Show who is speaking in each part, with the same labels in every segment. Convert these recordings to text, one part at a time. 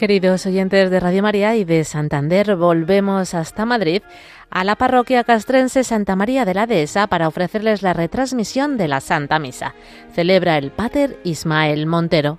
Speaker 1: Queridos oyentes de Radio María y de Santander, volvemos hasta Madrid, a la parroquia castrense Santa María de la Dehesa para ofrecerles la retransmisión de la Santa Misa. Celebra el Pater Ismael Montero.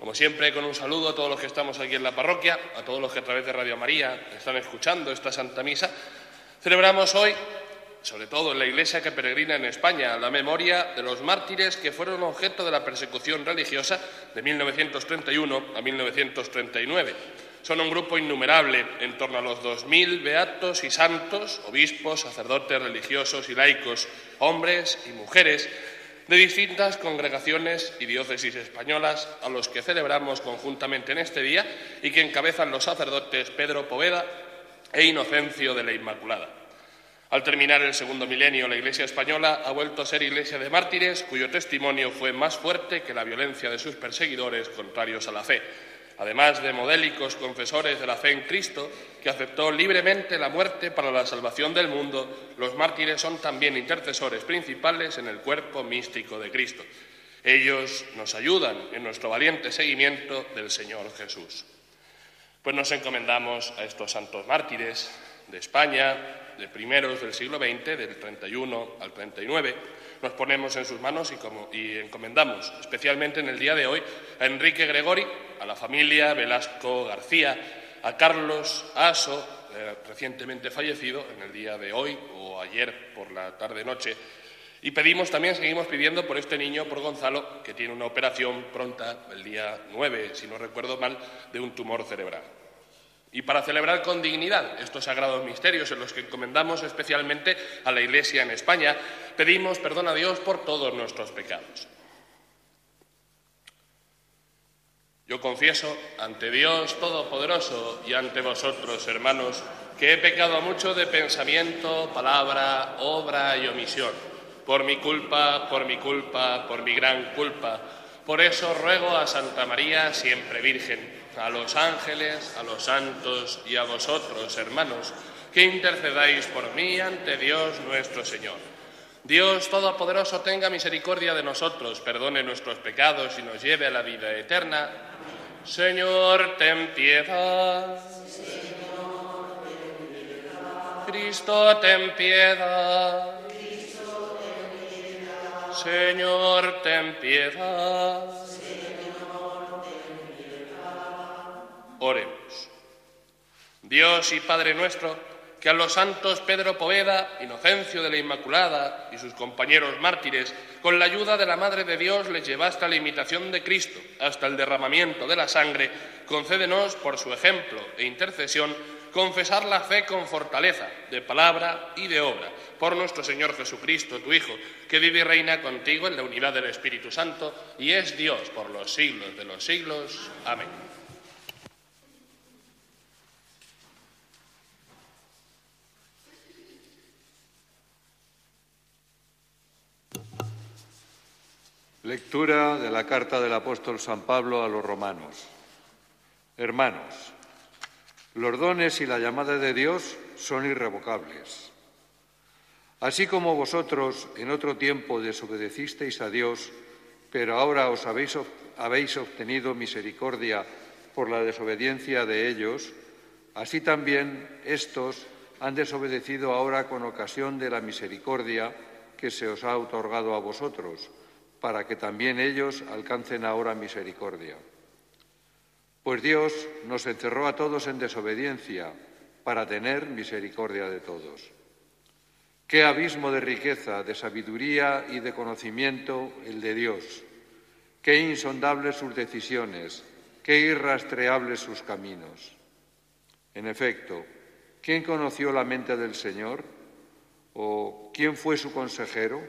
Speaker 2: Como siempre, con un saludo a todos los que estamos aquí en la parroquia, a todos los que a través de Radio María están escuchando esta Santa Misa, celebramos hoy, sobre todo en la iglesia que peregrina en España, la memoria de los mártires que fueron objeto de la persecución religiosa de 1931 a 1939 son un grupo innumerable, en torno a los dos mil beatos y santos, obispos, sacerdotes, religiosos y laicos, hombres y mujeres de distintas congregaciones y diócesis españolas a los que celebramos conjuntamente en este día y que encabezan los sacerdotes Pedro Poveda e Inocencio de la Inmaculada. Al terminar el segundo milenio, la Iglesia española ha vuelto a ser iglesia de mártires cuyo testimonio fue más fuerte que la violencia de sus perseguidores contrarios a la fe además de modélicos confesores de la fe en Cristo, que aceptó libremente la muerte para la salvación del mundo, los mártires son también intercesores principales en el cuerpo místico de Cristo. Ellos nos ayudan en nuestro valiente seguimiento del Señor Jesús. Pues nos encomendamos a estos santos mártires de España, de primeros del siglo XX, del 31 al 39, nos ponemos en sus manos y, encomendamos, especialmente en el día de hoy, a Enrique Gregori, a la familia Velasco García, a Carlos Aso, eh, recientemente fallecido en el día de hoy o ayer por la tarde-noche. Y pedimos también, seguimos pidiendo por este niño, por Gonzalo, que tiene una operación pronta el día 9, si no recuerdo mal, de un tumor cerebral y para celebrar con dignidad estos sagrados misterios en los que encomendamos especialmente a la Iglesia en España, pedimos perdón a Dios por todos nuestros pecados. Yo confieso ante Dios Todopoderoso y ante vosotros, hermanos, que he pecado mucho de pensamiento, palabra, obra y omisión, por mi culpa, por mi culpa, por mi gran culpa. Por eso ruego a Santa María, siempre Virgen, a los ángeles, a los santos y a vosotros, hermanos, que intercedáis por mí ante Dios nuestro Señor. Dios Todopoderoso tenga misericordia de nosotros, perdone nuestros pecados y nos lleve a la vida eterna. Señor, ten piedad. Cristo, ten piedad. Señor, ten piedad. Oremos. Dios y Padre nuestro, que a los santos Pedro Poveda, Inocencio de la Inmaculada y sus compañeros mártires, con la ayuda de la Madre de Dios, les llevaste a la imitación de Cristo, hasta el derramamiento de la sangre, concédenos, por su ejemplo e intercesión, confesar la fe con fortaleza, de palabra y de obra, por nuestro Señor Jesucristo, tu Hijo, que vive y reina contigo en la unidad del Espíritu Santo y es Dios por los siglos de los siglos. Amén.
Speaker 3: Lectura de la carta del apóstol San Pablo a los romanos. Hermanos, los dones y la llamada de Dios son irrevocables. Así como vosotros en otro tiempo desobedecisteis a Dios, pero ahora os habéis, obtenido misericordia por la desobediencia de ellos, así también estos han desobedecido ahora con ocasión de la misericordia que se os ha otorgado a vosotros, para que también ellos alcancen ahora misericordia. Pues Dios nos encerró a todos en desobediencia para tener misericordia de todos. Qué abismo de riqueza, de sabiduría y de conocimiento el de Dios. Qué insondables sus decisiones, qué irrastreables sus caminos. En efecto, ¿quién conoció la mente del Señor? ¿O quién fue su consejero?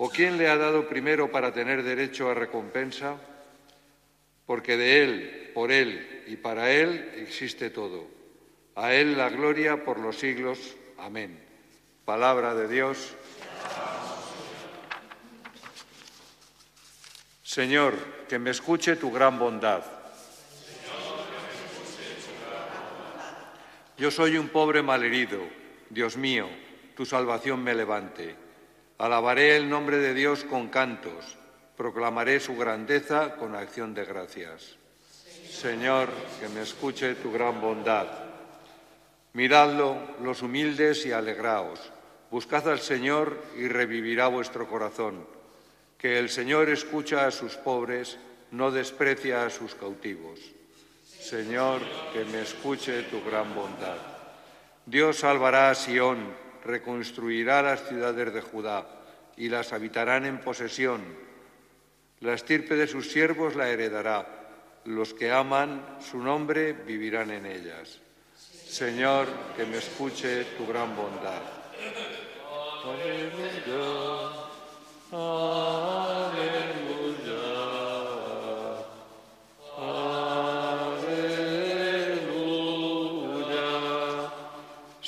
Speaker 3: ¿O quién le ha dado primero para tener derecho a recompensa? Porque de Él, por Él y para Él existe todo. A Él la gloria por los siglos. Amén. Palabra de Dios. Señor, que me escuche tu gran bondad. Yo soy un pobre malherido. Dios mío, tu salvación me levante. Alabaré el nombre de Dios con cantos, proclamaré su grandeza con acción de gracias. Señor, que me escuche tu gran bondad. Miradlo los humildes y alegraos. Buscad al Señor y revivirá vuestro corazón. Que el Señor escucha a sus pobres, no desprecia a sus cautivos. Señor, que me escuche tu gran bondad. Dios salvará a Sión, reconstruirá las ciudades de Judá y las habitarán en posesión. La estirpe de sus siervos la heredará. Los que aman su nombre vivirán en ellas. Señor, que me escuche tu gran bondad.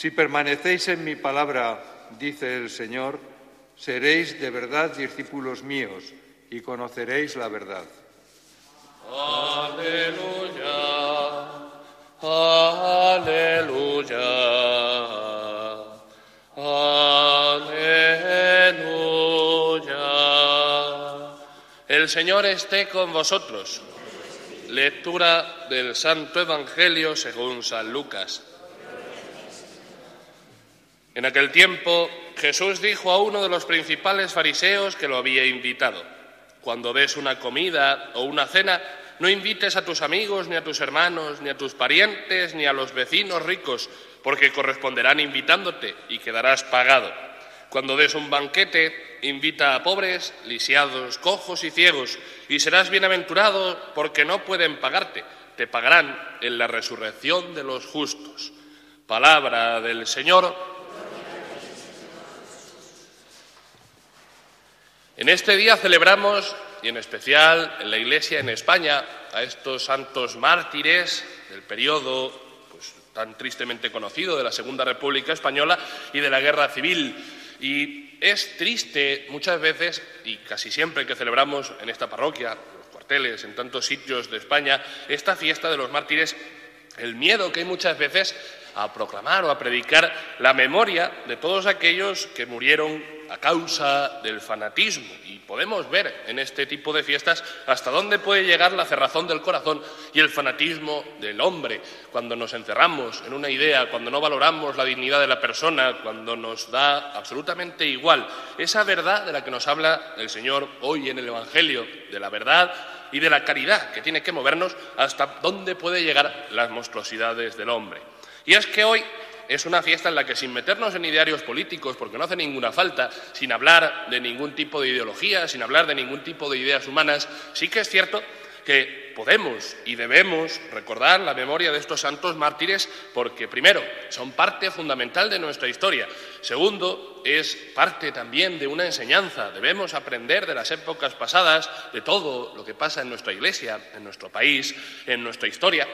Speaker 3: Si permanecéis en mi palabra, dice el Señor, seréis de verdad discípulos míos y conoceréis la verdad.
Speaker 2: Aleluya, aleluya, aleluya. El Señor esté con vosotros. Lectura del Santo Evangelio según San Lucas. En aquel tiempo Jesús dijo a uno de los principales fariseos que lo había invitado, cuando ves una comida o una cena, no invites a tus amigos, ni a tus hermanos, ni a tus parientes, ni a los vecinos ricos, porque corresponderán invitándote y quedarás pagado. Cuando des un banquete, invita a pobres, lisiados, cojos y ciegos, y serás bienaventurado porque no pueden pagarte, te pagarán en la resurrección de los justos. Palabra del Señor. En este día celebramos, y en especial en la Iglesia en España, a estos santos mártires del periodo pues, tan tristemente conocido de la Segunda República Española y de la Guerra Civil. Y es triste muchas veces, y casi siempre que celebramos en esta parroquia, en los cuarteles, en tantos sitios de España, esta fiesta de los mártires, el miedo que hay muchas veces a proclamar o a predicar la memoria de todos aquellos que murieron a causa del fanatismo. Y podemos ver en este tipo de fiestas hasta dónde puede llegar la cerrazón del corazón y el fanatismo del hombre, cuando nos encerramos en una idea, cuando no valoramos la dignidad de la persona, cuando nos da absolutamente igual esa verdad de la que nos habla el Señor hoy en el Evangelio, de la verdad y de la caridad que tiene que movernos hasta dónde puede llegar las monstruosidades del hombre. Y es que hoy es una fiesta en la que sin meternos en idearios políticos, porque no hace ninguna falta, sin hablar de ningún tipo de ideología, sin hablar de ningún tipo de ideas humanas, sí que es cierto que podemos y debemos recordar la memoria de estos santos mártires porque, primero, son parte fundamental de nuestra historia. Segundo, es parte también de una enseñanza. Debemos aprender de las épocas pasadas, de todo lo que pasa en nuestra iglesia, en nuestro país, en nuestra historia.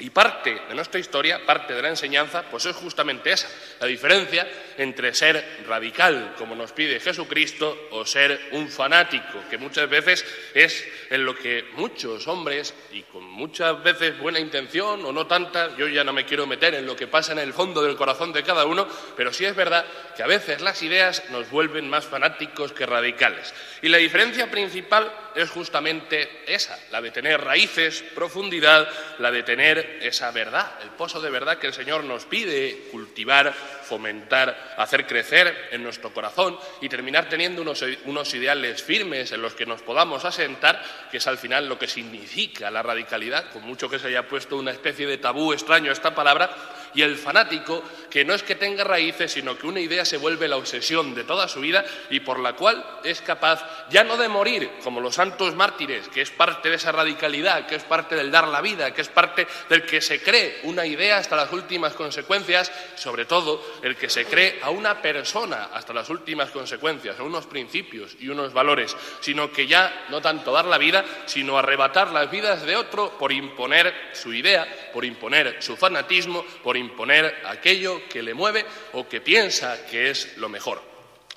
Speaker 2: Y parte de nuestra historia, parte de la enseñanza, pues es justamente esa, la diferencia entre ser radical, como nos pide Jesucristo, o ser un fanático, que muchas veces es en lo que muchos hombres, y con muchas veces buena intención o no tanta, yo ya no me quiero meter en lo que pasa en el fondo del corazón de cada uno, pero sí es verdad que a veces las ideas nos vuelven más fanáticos que radicales. Y la diferencia principal es justamente esa, la de tener raíces, profundidad, la de tener esa verdad, el pozo de verdad que el Señor nos pide cultivar, fomentar, hacer crecer en nuestro corazón y terminar teniendo unos, unos ideales firmes en los que nos podamos asentar, que es al final lo que significa la radicalidad, con mucho que se haya puesto una especie de tabú extraño a esta palabra, y el fanático, que no es que tenga raíces, sino que una idea se vuelve la obsesión de toda su vida y por la cual es capaz ya no de morir como los santos mártires, que es parte de esa radicalidad, que es parte del dar la vida, que es parte del que se cree una idea hasta las últimas consecuencias, sobre todo el que se cree a una persona hasta las últimas consecuencias, a unos principios y unos valores, sino que ya no tanto dar la vida, sino arrebatar las vidas de otro por imponer su idea, por imponer su fanatismo, por imponer aquello que le mueve o que piensa que es lo mejor.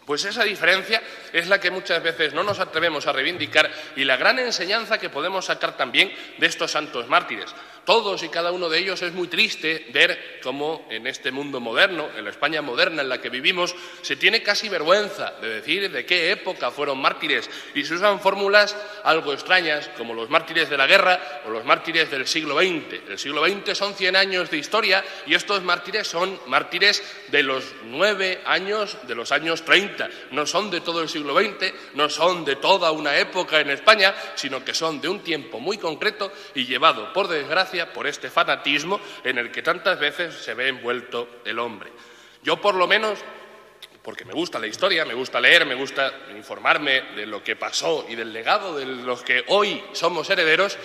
Speaker 2: Pues esa diferencia es la que muchas veces no nos atrevemos a reivindicar y la gran enseñanza que podemos sacar también de estos santos mártires todos y cada uno de ellos es muy triste ver cómo en este mundo moderno, en la España moderna en la que vivimos, se tiene casi vergüenza de decir de qué época fueron mártires y se usan fórmulas algo extrañas como los mártires de la guerra o los mártires del siglo XX. El siglo XX son 100 años de historia y estos mártires son mártires de los nueve años de los años 30. No son de todo el siglo XX, no son de toda una época en España, sino que son de un tiempo muy concreto y llevado, por por este fanatismo en el que tantas veces se ve envuelto el hombre. Yo, por lo menos, porque me gusta la historia, me gusta leer, me gusta informarme de lo que pasó y del legado de los que hoy somos herederos,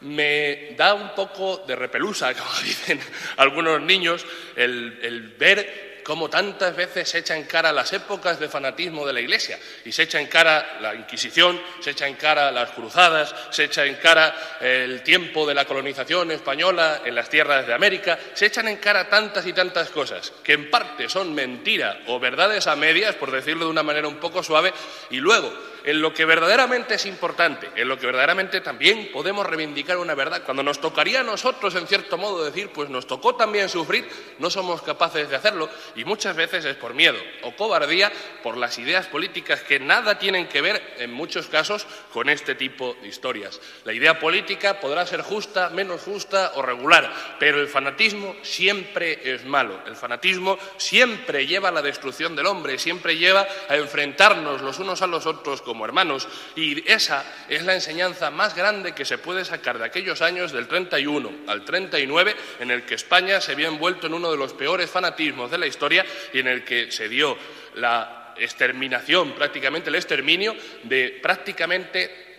Speaker 2: me da un poco de repelusa, como dicen algunos niños, el ver cómo tantas veces se echa en cara las épocas de fanatismo de la Iglesia. Y se echa en cara la Inquisición, se echa en cara las cruzadas, se echa en cara el tiempo de la colonización española en las tierras de América, se echan en cara tantas y tantas cosas que en parte son mentira o verdades a medias, por decirlo de una manera un poco suave, y luego en lo que verdaderamente es importante, en lo que verdaderamente también podemos reivindicar una verdad. Cuando nos tocaría a nosotros, en cierto modo, decir, pues nos tocó también sufrir, no somos capaces de hacerlo y muchas veces es por miedo o cobardía por las ideas políticas que nada tienen que ver, en muchos casos, con este tipo de historias. La idea política podrá ser justa, menos justa o regular, pero el fanatismo siempre es malo. El fanatismo siempre lleva a la destrucción del hombre, siempre lleva a enfrentarnos los unos a los otros como hermanos. Y esa es la enseñanza más grande que se puede sacar de aquellos años del 31 al 39, en el que España se vio envuelto en uno de los peores fanatismos de la historia y en el que se dio la exterminación, prácticamente el exterminio de prácticamente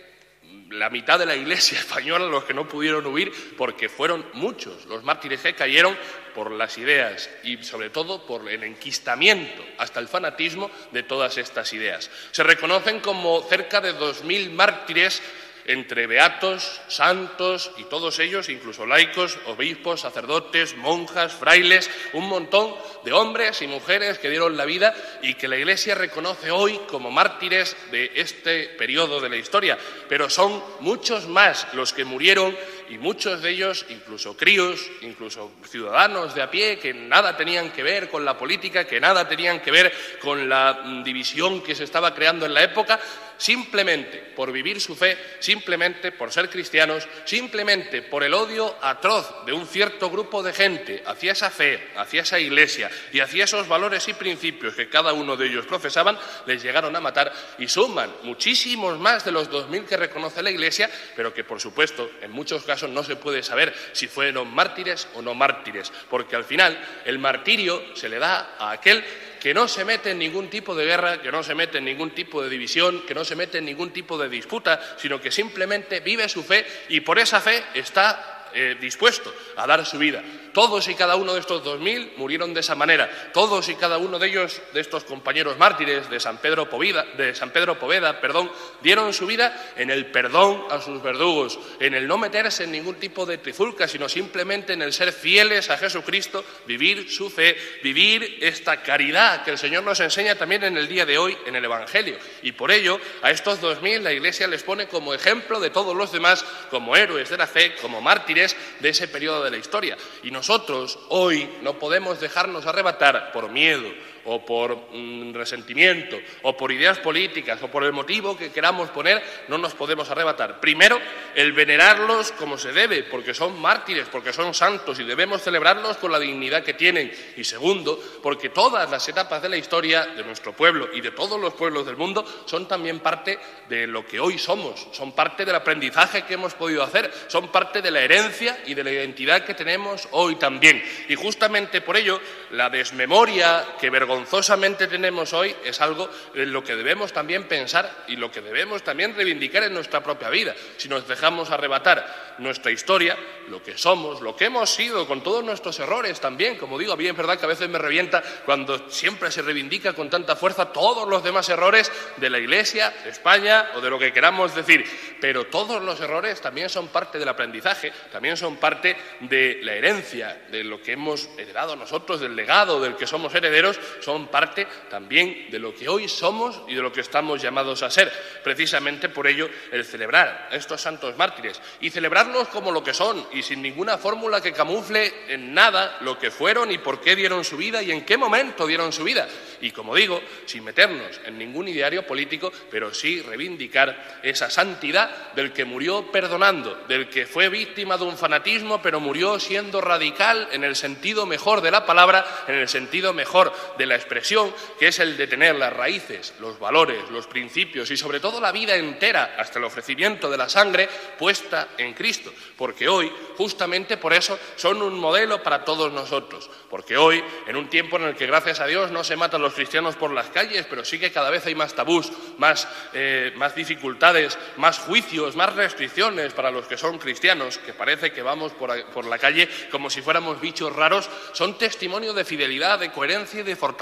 Speaker 2: la mitad de la iglesia española, los que no pudieron huir, porque fueron muchos los mártires que cayeron por las ideas y sobre todo por el enquistamiento hasta el fanatismo de todas estas ideas. Se reconocen como cerca de 2.000 mártires entre beatos, santos y todos ellos, incluso laicos, obispos, sacerdotes, monjas, frailes, un montón de hombres y mujeres que dieron la vida y que la Iglesia reconoce hoy como mártires de este periodo de la historia. Pero son muchos más los que murieron y muchos de ellos, incluso críos, incluso ciudadanos de a pie, que nada tenían que ver con la política, que nada tenían que ver con la división que se estaba creando en la época, simplemente por vivir su fe, simplemente por ser cristianos, simplemente por el odio atroz de un cierto grupo de gente hacia esa fe, hacia esa iglesia y hacia esos valores y principios que cada uno de ellos profesaban, les llegaron a matar y suman muchísimos más de los 2.000 que reconoce la iglesia, pero que por supuesto en muchos casos no se puede saber si fueron mártires o no mártires, porque al final el martirio se le da a aquel que no se mete en ningún tipo de guerra, que no se mete en ningún tipo de división, que no se mete en ningún tipo de disputa, sino que simplemente vive su fe y por esa fe está eh, dispuesto a dar su vida. Todos y cada uno de estos 2.000 murieron de esa manera. Todos y cada uno de ellos, de estos compañeros mártires de San Pedro Poveda, perdón, dieron su vida en el perdón a sus verdugos, en el no meterse en ningún tipo de trifulca, sino simplemente en el ser fieles a Jesucristo, vivir su fe, vivir esta caridad que el Señor nos enseña también en el día de hoy en el Evangelio. Y por ello, a estos 2.000 la Iglesia les pone como ejemplo de todos los demás, como héroes de la fe, como mártires de ese periodo de la historia. Y nosotros hoy no podemos dejarnos arrebatar por miedo, o por mm, resentimiento o por ideas políticas o por el motivo que queramos poner, no nos podemos arrebatar. Primero, el venerarlos como se debe, porque son mártires, porque son santos y debemos celebrarlos con la dignidad que tienen. Y segundo, porque todas las etapas de la historia de nuestro pueblo y de todos los pueblos del mundo son también parte de lo que hoy somos, son parte del aprendizaje que hemos podido hacer, son parte de la herencia y de la identidad que tenemos hoy también. Y justamente por ello, la desmemoria que vergonzosa vergonzosamente tenemos hoy es algo en lo que debemos también pensar y lo que debemos también reivindicar en nuestra propia vida. Si nos dejamos arrebatar nuestra historia, lo que somos, lo que hemos sido, con todos nuestros errores también, como digo, a mí es verdad que a veces me revienta cuando siempre se reivindica con tanta fuerza todos los demás errores de la Iglesia, de España o de lo que queramos decir, pero todos los errores también son parte del aprendizaje, también son parte de la herencia, de lo que hemos heredado nosotros, del legado del que somos herederos son parte también de lo que hoy somos y de lo que estamos llamados a ser. Precisamente por ello el celebrar estos santos mártires y celebrarlos como lo que son y sin ninguna fórmula que camufle en nada lo que fueron y por qué dieron su vida y en qué momento dieron su vida. Y como digo, sin meternos en ningún ideario político, pero sí reivindicar esa santidad del que murió perdonando, del que fue víctima de un fanatismo, pero murió siendo radical en el sentido mejor de la palabra, en el sentido mejor de la la expresión, que es el de tener las raíces, los valores, los principios y sobre todo la vida entera, hasta el ofrecimiento de la sangre, puesta en Cristo. Porque hoy, justamente por eso, son un modelo para todos nosotros. Porque hoy, en un tiempo en el que, gracias a Dios, no se matan los cristianos por las calles, pero sí que cada vez hay más tabús, más, eh, más dificultades, más juicios, más restricciones para los que son cristianos, que parece que vamos por, por la calle como si fuéramos bichos raros, son testimonio de fidelidad, de coherencia y de fortaleza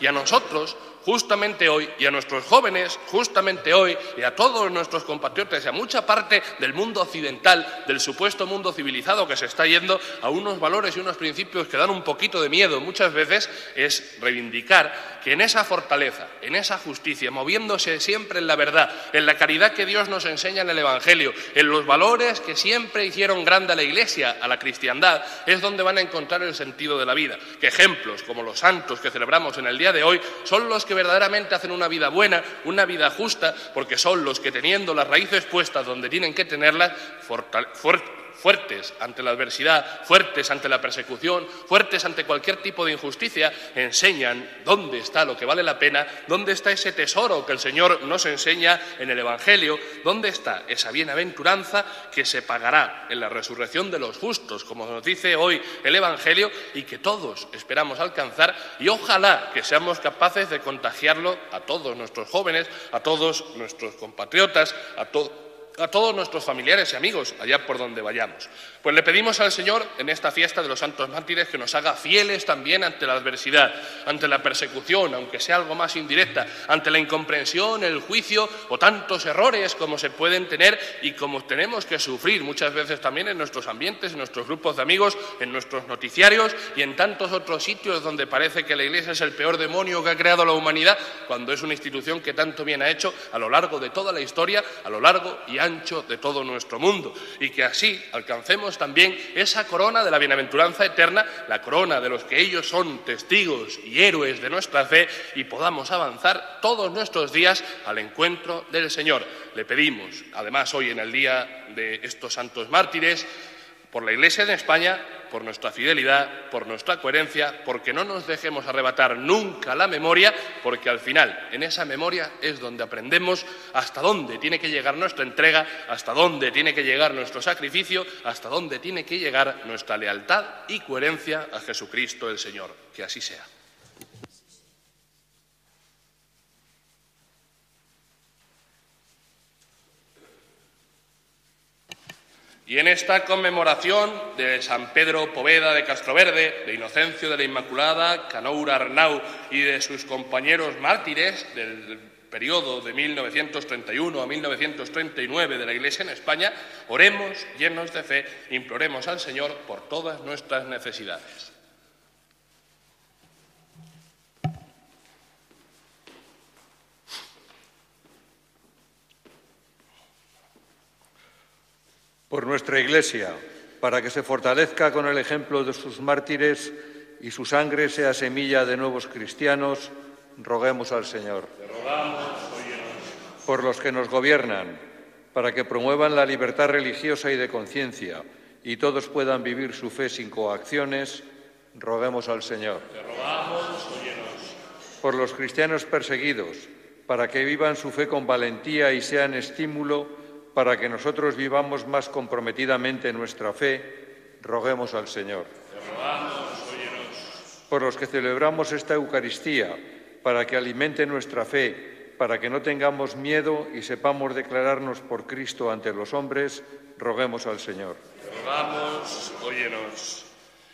Speaker 2: y a nosotros justamente hoy, y a nuestros jóvenes, justamente hoy, y a todos nuestros compatriotas y a mucha parte del mundo occidental, del supuesto mundo civilizado que se está yendo a unos valores y unos principios que dan un poquito de miedo muchas veces, es reivindicar que en esa fortaleza, en esa justicia, moviéndose siempre en la verdad, en la caridad que Dios nos enseña en el Evangelio, en los valores que siempre hicieron grande a la Iglesia, a la cristiandad, es donde van a encontrar el sentido de la vida. Que ejemplos como los santos que celebramos en el día de hoy son los que verdaderamente hacen una vida buena, una vida justa, porque son los que teniendo las raíces puestas donde tienen que tenerlas, fuertes ante la adversidad, fuertes ante la persecución, fuertes ante cualquier tipo de injusticia, enseñan dónde está lo que vale la pena, dónde está ese tesoro que el Señor nos enseña en el Evangelio, dónde está esa bienaventuranza que se pagará en la resurrección de los justos, como nos dice hoy el Evangelio, y que todos esperamos alcanzar, y ojalá que seamos capaces de contagiarlo a todos nuestros jóvenes, a todos nuestros compatriotas, a todos a todos nuestros familiares y amigos allá por donde vayamos. Pues le pedimos al Señor en esta fiesta de los santos mártires que nos haga fieles también ante la adversidad, ante la persecución, aunque sea algo más indirecta, ante la incomprensión, el juicio o tantos errores como se pueden tener y como tenemos que sufrir muchas veces también en nuestros ambientes, en nuestros grupos de amigos, en nuestros noticiarios y en tantos otros sitios donde parece que la Iglesia es el peor demonio que ha creado la humanidad, cuando es una institución que tanto bien ha hecho a lo largo de toda la historia, a lo largo y ancho de todo nuestro mundo, y que así alcancemos también esa corona de la bienaventuranza eterna, la corona de los que ellos son testigos y héroes de nuestra fe y podamos avanzar todos nuestros días al encuentro del Señor. Le pedimos, además hoy en el día de estos santos mártires, por la Iglesia en España, por nuestra fidelidad, por nuestra coherencia, porque no nos dejemos arrebatar nunca la memoria, porque al final en esa memoria es donde aprendemos hasta dónde tiene que llegar nuestra entrega, hasta dónde tiene que llegar nuestro sacrificio, hasta dónde tiene que llegar nuestra lealtad y coherencia a Jesucristo el Señor. Que así sea. Y en esta conmemoración de San Pedro Poveda de Castroverde, de Inocencio de la Inmaculada, Canoura Arnau y de sus compañeros mártires del periodo de 1931 a 1939 de la Iglesia en España, oremos llenos de fe, imploremos al Señor por todas nuestras necesidades.
Speaker 3: Por nuestra Iglesia, para que se fortalezca con el ejemplo de sus mártires y su sangre sea semilla de nuevos cristianos, roguemos al Señor. por los que nos gobiernan, para que promuevan la libertad religiosa y de conciencia y todos puedan vivir su fe sin coacciones, roguemos al Señor. por los cristianos perseguidos, para que vivan su fe con valentía y sean estímulo para que nosotros vivamos más comprometidamente nuestra fe, roguemos al Señor. Por los que celebramos esta Eucaristía, para que alimente nuestra fe, para que no tengamos miedo y sepamos declararnos por Cristo ante los hombres, roguemos al Señor.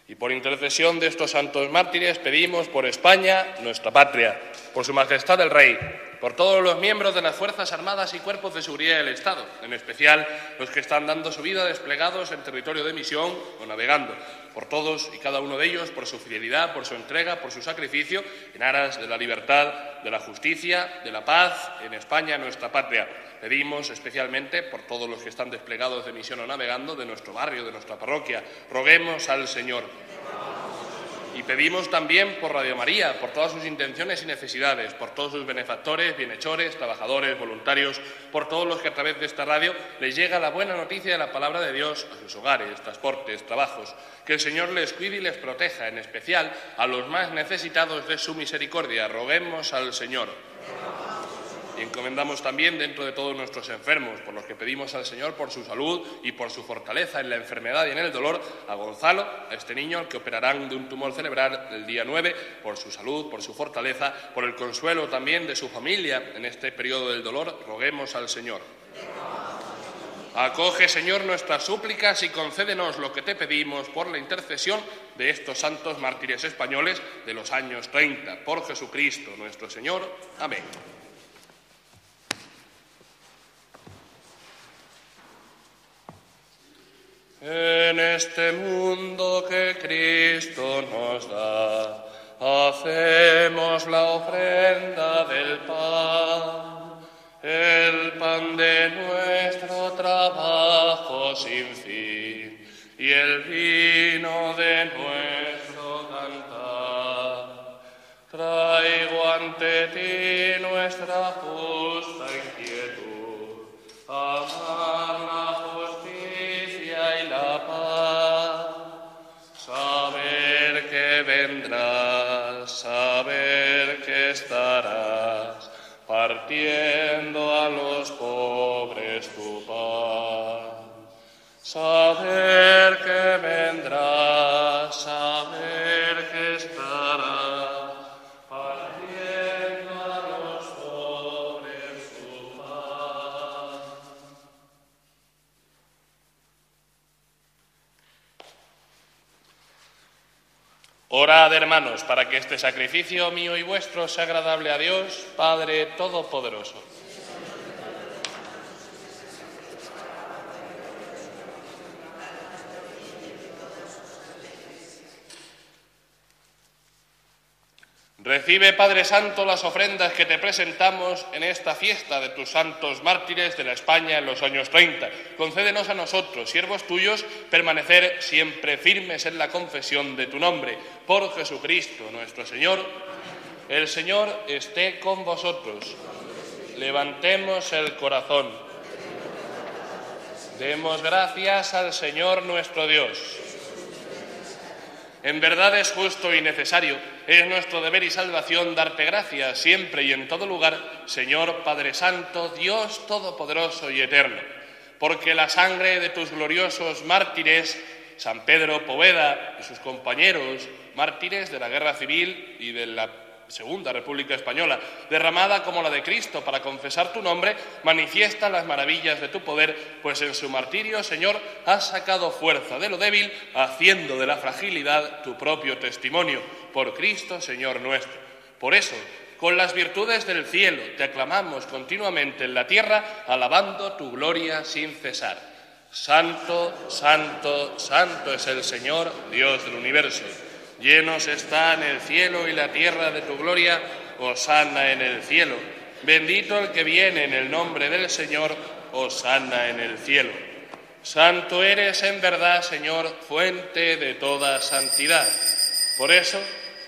Speaker 2: Y por intercesión de estos santos mártires pedimos por España, nuestra patria, por Su Majestad el Rey, por todos los miembros de las Fuerzas Armadas y Cuerpos de Seguridad del Estado, en especial los que están dando su vida desplegados en territorio de misión o navegando, por todos y cada uno de ellos, por su fidelidad, por su entrega, por su sacrificio, en aras de la libertad, de la justicia, de la paz en España, nuestra patria. Pedimos especialmente por todos los que están desplegados de misión o navegando de nuestro barrio, de nuestra parroquia. Roguemos al Señor y pedimos también por Radio María, por todas sus intenciones y necesidades, por todos sus benefactores, bienhechores, trabajadores, voluntarios, por todos los que a través de esta radio les llega la buena noticia de la palabra de Dios a sus hogares, transportes, trabajos. Que el Señor les cuide y les proteja, en especial a los más necesitados de su misericordia. Roguemos al Señor. Y encomendamos también dentro de todos nuestros enfermos, por los que pedimos al Señor por su salud y por su fortaleza en la enfermedad y en el dolor, a Gonzalo, a este niño al que operarán de un tumor cerebral el día 9, por su salud, por su fortaleza, por el consuelo también de su familia en este periodo del dolor, roguemos al Señor. Acoge, Señor, nuestras súplicas y concédenos lo que te pedimos por la intercesión de estos santos mártires españoles de los años 30. Por Jesucristo nuestro Señor. Amén. En este mundo que Cristo nos da, hacemos la ofrenda del pan, el pan de nuestro trabajo sin fin y el vino de nuestro cantar. Traigo ante ti nuestra justa Orad, hermanos, para que este sacrificio mío y vuestro sea agradable a Dios, Padre Todopoderoso. Recibe, Padre Santo, las ofrendas que te presentamos en esta fiesta de tus santos mártires de la España en los años 30. Concédenos a nosotros, siervos tuyos, permanecer siempre firmes en la confesión de tu nombre. Por Jesucristo nuestro Señor. El Señor esté con vosotros. Levantemos el corazón. Demos gracias al Señor nuestro Dios. En verdad es justo y necesario, es nuestro deber y salvación darte gracias siempre y en todo lugar, Señor Padre Santo, Dios Todopoderoso y Eterno, porque la sangre de tus gloriosos mártires, San Pedro Poveda y sus compañeros, mártires de la guerra civil y de la Segunda República Española, derramada como la de Cristo para confesar tu nombre, manifiesta las maravillas de tu poder, pues en su martirio, Señor, has sacado fuerza de lo débil, haciendo de la fragilidad tu propio testimonio, por Cristo, Señor nuestro. Por eso, con las virtudes del cielo, te aclamamos continuamente en la tierra, alabando tu gloria sin cesar. Santo, santo, santo es el Señor, Dios del universo. Llenos están el cielo y la tierra de tu gloria, Osana en el cielo. Bendito el que viene en el nombre del Señor, Osana en el cielo. Santo eres en verdad, Señor, fuente de toda santidad. Por eso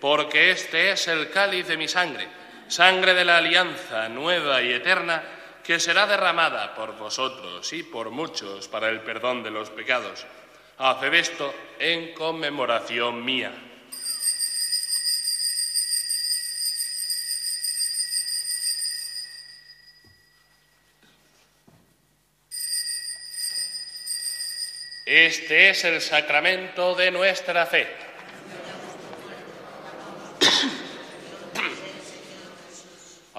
Speaker 2: porque este es el cáliz de mi sangre, sangre de la alianza nueva y eterna, que será derramada por vosotros y por muchos para el perdón de los pecados. Haced esto en conmemoración mía. Este es el sacramento de nuestra fe.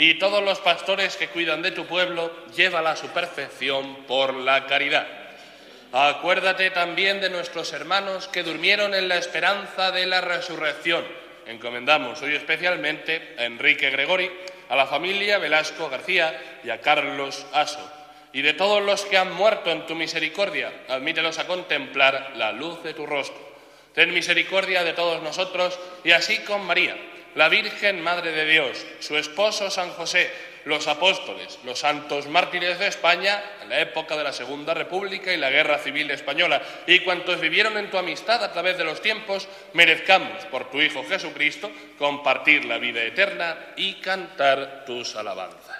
Speaker 2: y todos los pastores que cuidan de tu pueblo, llévala a su perfección por la caridad. Acuérdate también de nuestros hermanos que durmieron en la esperanza de la resurrección. Encomendamos hoy especialmente a Enrique Gregori, a la familia Velasco García y a Carlos Aso y de todos los que han muerto en tu misericordia, admítelos a contemplar la luz de tu rostro. Ten misericordia de todos nosotros y así con María, la Virgen Madre de Dios, su esposo San José, los apóstoles, los santos mártires de España en la época de la Segunda República y la Guerra Civil Española, y cuantos vivieron en tu amistad a través de los tiempos, merezcamos por tu Hijo Jesucristo compartir la vida eterna y cantar tus alabanzas.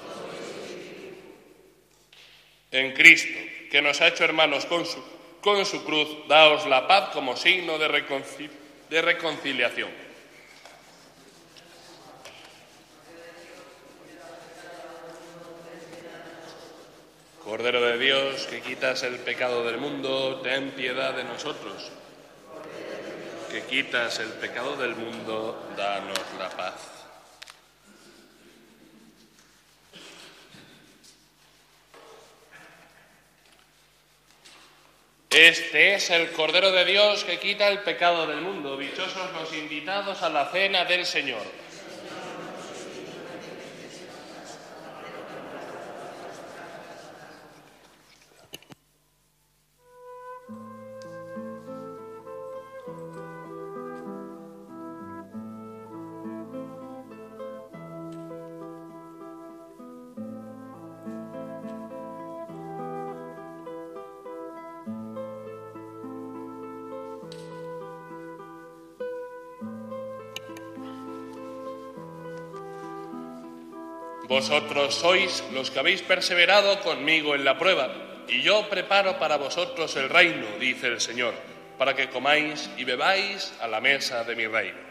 Speaker 2: En Cristo, que nos ha hecho hermanos con su, cruz, daos la paz como signo de, de reconciliación. Cordero de Dios, que quitas el pecado del mundo, ten piedad de nosotros. Que quitas el pecado del mundo, danos la paz. Este es el Cordero de Dios que quita el pecado del mundo. Dichosos los invitados a la cena del Señor. Vosotros sois los que habéis perseverado conmigo en la prueba, y yo preparo para vosotros el reino, dice el Señor, para que comáis y bebáis a la mesa de mi reino.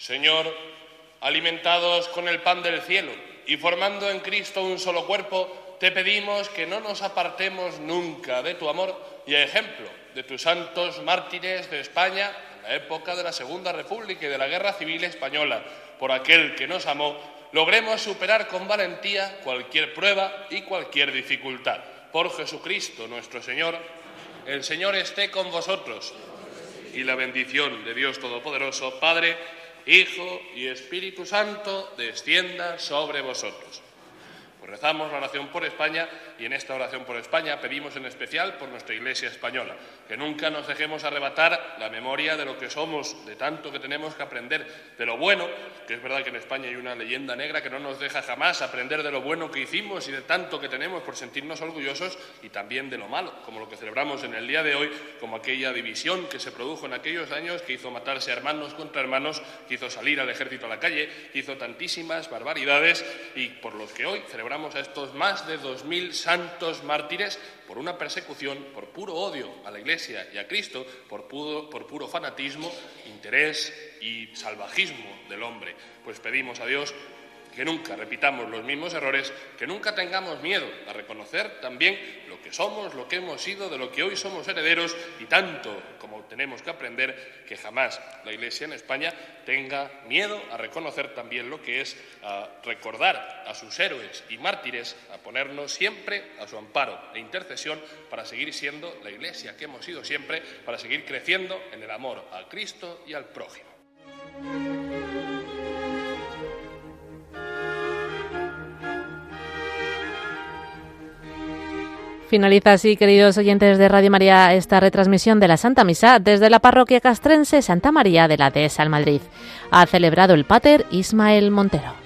Speaker 1: Señor, alimentados con el pan del cielo y formando en Cristo un solo cuerpo, te pedimos que no nos apartemos nunca de tu amor y ejemplo de tus santos mártires de España en la época de la Segunda República y de la Guerra Civil Española, por aquel que nos amó, logremos superar con valentía cualquier prueba y cualquier dificultad.
Speaker 2: Por Jesucristo nuestro Señor, el Señor esté con vosotros. Y la bendición de Dios Todopoderoso, Padre, Hijo y Espíritu Santo, descienda sobre vosotros. Pues rezamos la oración por España y en esta oración por España pedimos en especial por nuestra Iglesia española, que nunca nos dejemos arrebatar la memoria de lo que somos, de tanto que tenemos que aprender, de lo bueno, que es verdad que en España hay una leyenda negra que no nos deja jamás aprender de lo bueno que hicimos y de tanto que tenemos por sentirnos orgullosos y también de lo malo, como lo que celebramos en el día de hoy, como aquella división que se produjo en aquellos años que hizo matarse hermanos contra hermanos, que hizo salir al ejército a la calle, que hizo tantísimas barbaridades y por los que hoy celebramos a estos más de 2.000 santos mártires por una persecución, por puro odio a la Iglesia y a Cristo, por puro, por puro fanatismo, interés y salvajismo del hombre. Pues pedimos a Dios que nunca repitamos los mismos errores, que nunca tengamos miedo a reconocer también lo que somos, lo que hemos sido, de lo que hoy somos herederos y tanto como tenemos que aprender que jamás la Iglesia en España tenga miedo a reconocer también lo que es a recordar a sus héroes y mártires, a ponernos siempre a su amparo e intercesión para seguir siendo la Iglesia que hemos sido siempre, para seguir creciendo en el amor a Cristo y al prójimo.
Speaker 1: Finaliza así, queridos oyentes de Radio María, esta retransmisión de la Santa Misa desde la parroquia castrense Santa María de la Dehesa Madrid. Ha celebrado el Pater Ismael Montero.